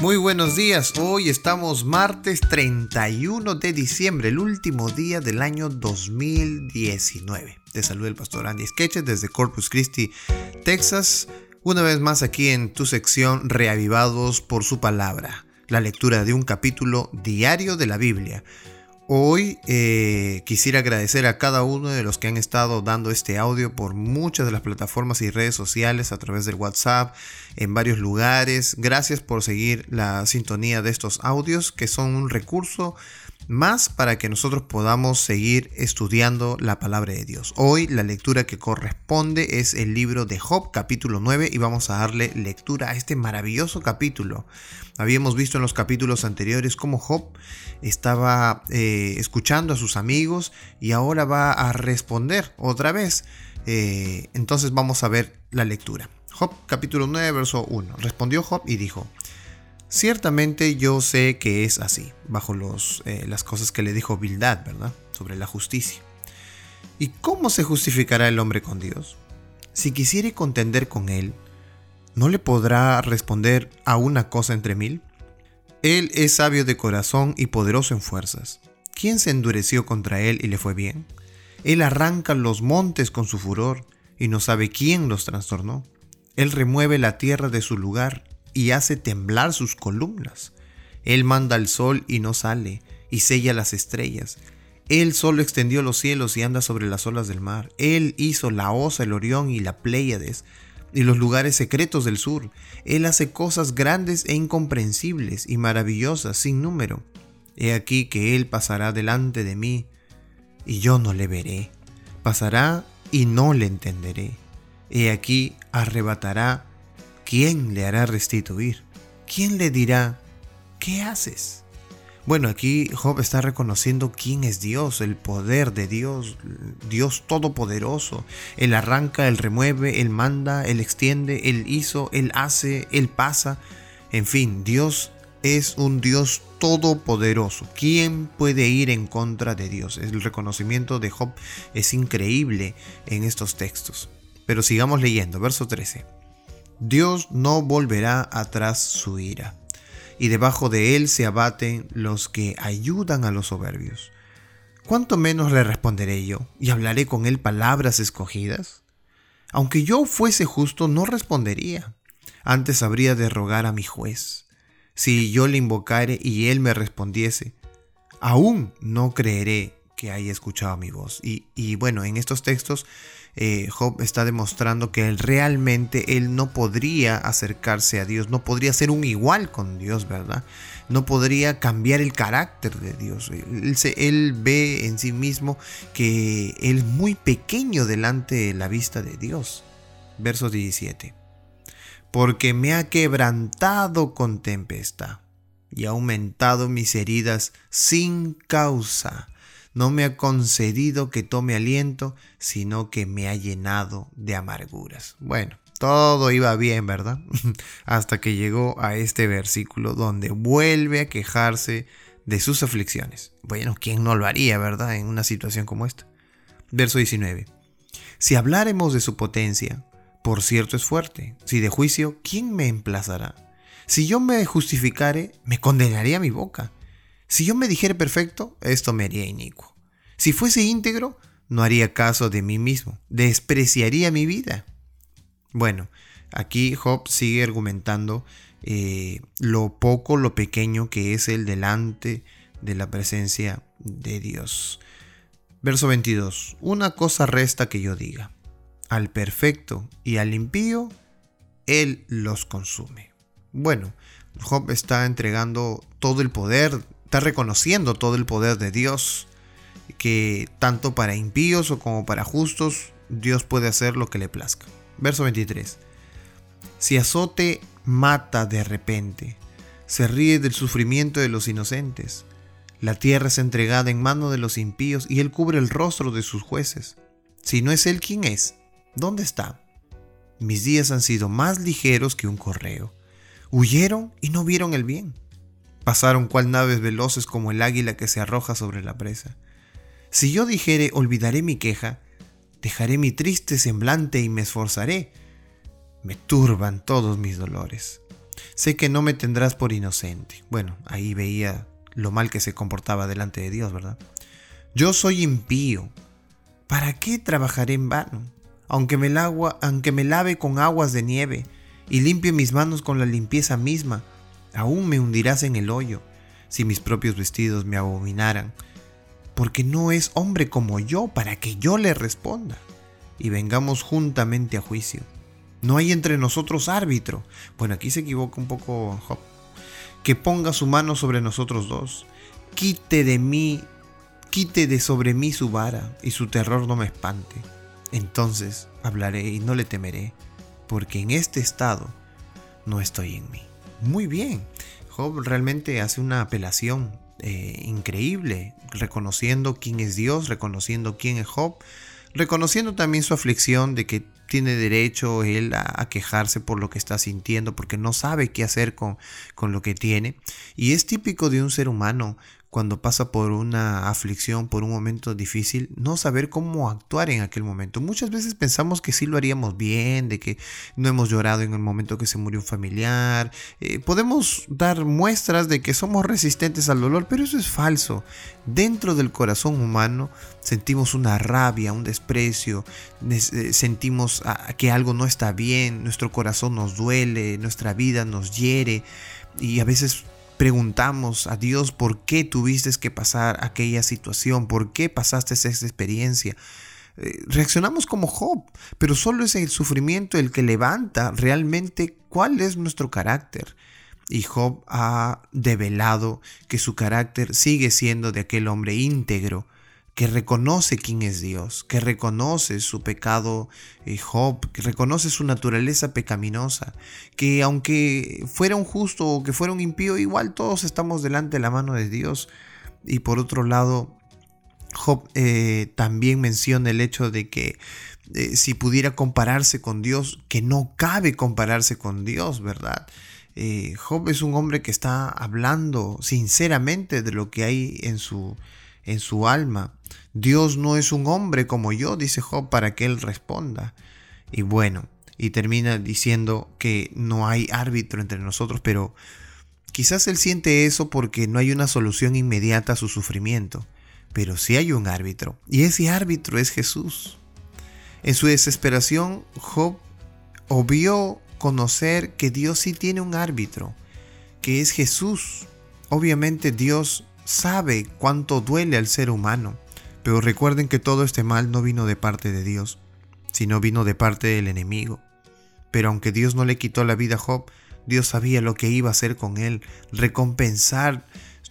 Muy buenos días, hoy estamos martes 31 de diciembre, el último día del año 2019. Te saluda el pastor Andy Sketches desde Corpus Christi, Texas, una vez más aquí en tu sección Reavivados por su palabra, la lectura de un capítulo diario de la Biblia. Hoy eh, quisiera agradecer a cada uno de los que han estado dando este audio por muchas de las plataformas y redes sociales a través del WhatsApp, en varios lugares. Gracias por seguir la sintonía de estos audios que son un recurso más para que nosotros podamos seguir estudiando la palabra de Dios. Hoy la lectura que corresponde es el libro de Job capítulo 9 y vamos a darle lectura a este maravilloso capítulo. Habíamos visto en los capítulos anteriores cómo Job estaba eh, escuchando a sus amigos y ahora va a responder otra vez. Eh, entonces vamos a ver la lectura. Job capítulo 9 verso 1. Respondió Job y dijo, Ciertamente yo sé que es así, bajo eh, las cosas que le dijo Bildad, ¿verdad? Sobre la justicia. ¿Y cómo se justificará el hombre con Dios? Si quisiere contender con él, ¿no le podrá responder a una cosa entre mil? Él es sabio de corazón y poderoso en fuerzas. ¿Quién se endureció contra él y le fue bien? Él arranca los montes con su furor y no sabe quién los trastornó. Él remueve la tierra de su lugar y hace temblar sus columnas. Él manda el sol y no sale, y sella las estrellas. Él solo extendió los cielos y anda sobre las olas del mar. Él hizo la Osa, el Orión y la Pléyades, y los lugares secretos del sur. Él hace cosas grandes e incomprensibles y maravillosas sin número. He aquí que Él pasará delante de mí, y yo no le veré. Pasará y no le entenderé. He aquí arrebatará ¿quién le hará restituir? ¿Quién le dirá, ¿qué haces? Bueno, aquí Job está reconociendo quién es Dios, el poder de Dios, Dios todopoderoso. Él arranca, él remueve, él manda, él extiende, él hizo, él hace, él pasa. En fin, Dios es un Dios todopoderoso. ¿Quién puede ir en contra de Dios? El reconocimiento de Job es increíble en estos textos. Pero sigamos leyendo, verso 13. Dios no volverá atrás su ira, y debajo de él se abaten los que ayudan a los soberbios. ¿Cuánto menos le responderé yo, y hablaré con él palabras escogidas? Aunque yo fuese justo, no respondería. Antes habría de rogar a mi juez. Si yo le invocare y él me respondiese, aún no creeré que haya escuchado mi voz. Y, y bueno, en estos textos eh, Job está demostrando que él realmente él no podría acercarse a Dios, no podría ser un igual con Dios, ¿verdad? No podría cambiar el carácter de Dios. Él, él ve en sí mismo que él es muy pequeño delante de la vista de Dios. Verso 17. Porque me ha quebrantado con tempestad y ha aumentado mis heridas sin causa no me ha concedido que tome aliento, sino que me ha llenado de amarguras. Bueno, todo iba bien, ¿verdad? Hasta que llegó a este versículo donde vuelve a quejarse de sus aflicciones. Bueno, ¿quién no lo haría, verdad? En una situación como esta. Verso 19. Si habláremos de su potencia, por cierto es fuerte. Si de juicio, ¿quién me emplazará? Si yo me justificare, me condenaría mi boca. Si yo me dijera perfecto, esto me haría inicuo. Si fuese íntegro, no haría caso de mí mismo, despreciaría mi vida. Bueno, aquí Job sigue argumentando eh, lo poco, lo pequeño que es el delante de la presencia de Dios. Verso 22. Una cosa resta que yo diga. Al perfecto y al impío, Él los consume. Bueno, Job está entregando todo el poder está reconociendo todo el poder de Dios, que tanto para impíos o como para justos, Dios puede hacer lo que le plazca. Verso 23. Si azote mata de repente, se ríe del sufrimiento de los inocentes. La tierra es entregada en mano de los impíos y él cubre el rostro de sus jueces. Si no es él, ¿quién es? ¿Dónde está? Mis días han sido más ligeros que un correo. Huyeron y no vieron el bien. Pasaron cual naves veloces como el águila que se arroja sobre la presa. Si yo dijere olvidaré mi queja, dejaré mi triste semblante y me esforzaré. Me turban todos mis dolores. sé que no me tendrás por inocente. Bueno, ahí veía lo mal que se comportaba delante de Dios, ¿verdad? Yo soy impío. ¿Para qué trabajaré en vano? Aunque me, aunque me lave con aguas de nieve y limpie mis manos con la limpieza misma, aún me hundirás en el hoyo si mis propios vestidos me abominaran, porque no es hombre como yo para que yo le responda y vengamos juntamente a juicio. No hay entre nosotros árbitro. Bueno, aquí se equivoca un poco Job. Que ponga su mano sobre nosotros dos. Quite de mí, quite de sobre mí su vara y su terror no me espante. Entonces hablaré y no le temeré, porque en este estado no estoy en mí. Muy bien, Job realmente hace una apelación eh, increíble, reconociendo quién es Dios, reconociendo quién es Job, reconociendo también su aflicción de que tiene derecho él a, quejarse por lo que está sintiendo, porque no sabe qué hacer con, con lo que tiene. Y es típico de un ser humano cuando pasa por una aflicción, por un momento difícil, no saber cómo actuar en aquel momento. Muchas veces pensamos que sí lo haríamos bien, de que no hemos llorado en el momento que se murió un familiar. Eh, podemos dar muestras de que somos resistentes al dolor, pero eso es falso. Dentro del corazón humano sentimos una rabia, un desprecio, eh, sentimos ah, que algo no está bien, nuestro corazón nos duele, nuestra vida nos hiere y a veces preguntamos a Dios por qué tuviste que pasar aquella situación, por qué pasaste esa experiencia. Eh, reaccionamos como Job, pero solo es el sufrimiento el que levanta realmente cuál es nuestro carácter. Y Job ha develado que su carácter sigue siendo de aquel hombre íntegro, que reconoce quién es Dios, que reconoce su pecado eh, Job, que reconoce su naturaleza pecaminosa, que aunque fuera un justo o que fuera un impío, igual todos estamos delante de la mano de Dios. Y por otro lado, Job eh, también menciona el hecho de que eh, si pudiera compararse con Dios, que no cabe compararse con Dios, ¿verdad? Job es un hombre que está hablando sinceramente de lo que hay en su, en su alma. Dios no es un hombre como yo, dice Job, para que él responda. Y bueno, y termina diciendo que no hay árbitro entre nosotros, pero quizás él siente eso porque no hay una solución inmediata a su sufrimiento. Pero sí hay un árbitro, y ese árbitro es Jesús. En su desesperación, Job obvió conocer que Dios sí tiene un árbitro, que es Jesús. Obviamente Dios sabe cuánto duele al ser humano, pero recuerden que todo este mal no vino de parte de Dios, sino vino de parte del enemigo. Pero aunque Dios no le quitó la vida a Job, Dios sabía lo que iba a hacer con él, recompensar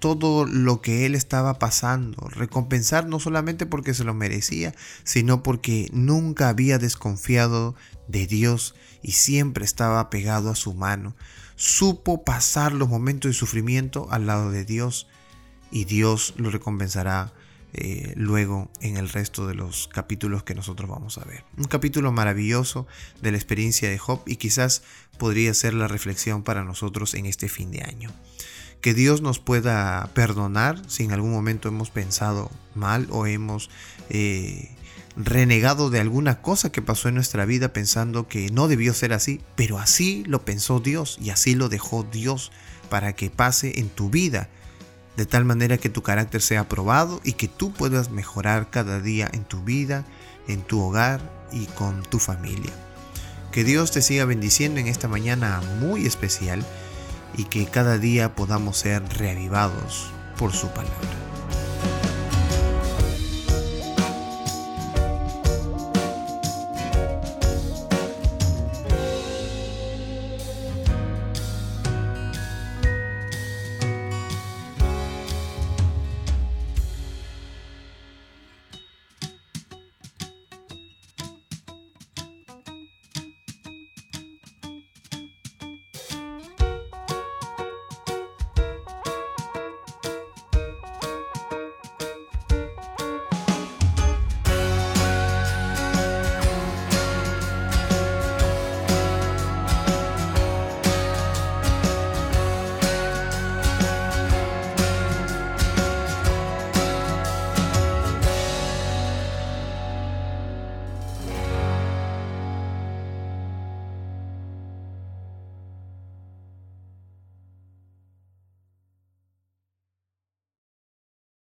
todo lo que él estaba pasando, recompensar no solamente porque se lo merecía, sino porque nunca había desconfiado de Dios y siempre estaba pegado a su mano. Supo pasar los momentos de sufrimiento al lado de Dios y Dios lo recompensará eh, luego en el resto de los capítulos que nosotros vamos a ver. Un capítulo maravilloso de la experiencia de Job y quizás podría ser la reflexión para nosotros en este fin de año. Que Dios nos pueda perdonar si en algún momento hemos pensado mal o hemos eh, renegado de alguna cosa que pasó en nuestra vida pensando que no debió ser así, pero así lo pensó Dios y así lo dejó Dios para que pase en tu vida de tal manera que tu carácter sea aprobado y que tú puedas mejorar cada día en tu vida, en tu hogar y con tu familia. Que Dios te siga bendiciendo en esta mañana muy especial y que cada día podamos ser reavivados por su palabra.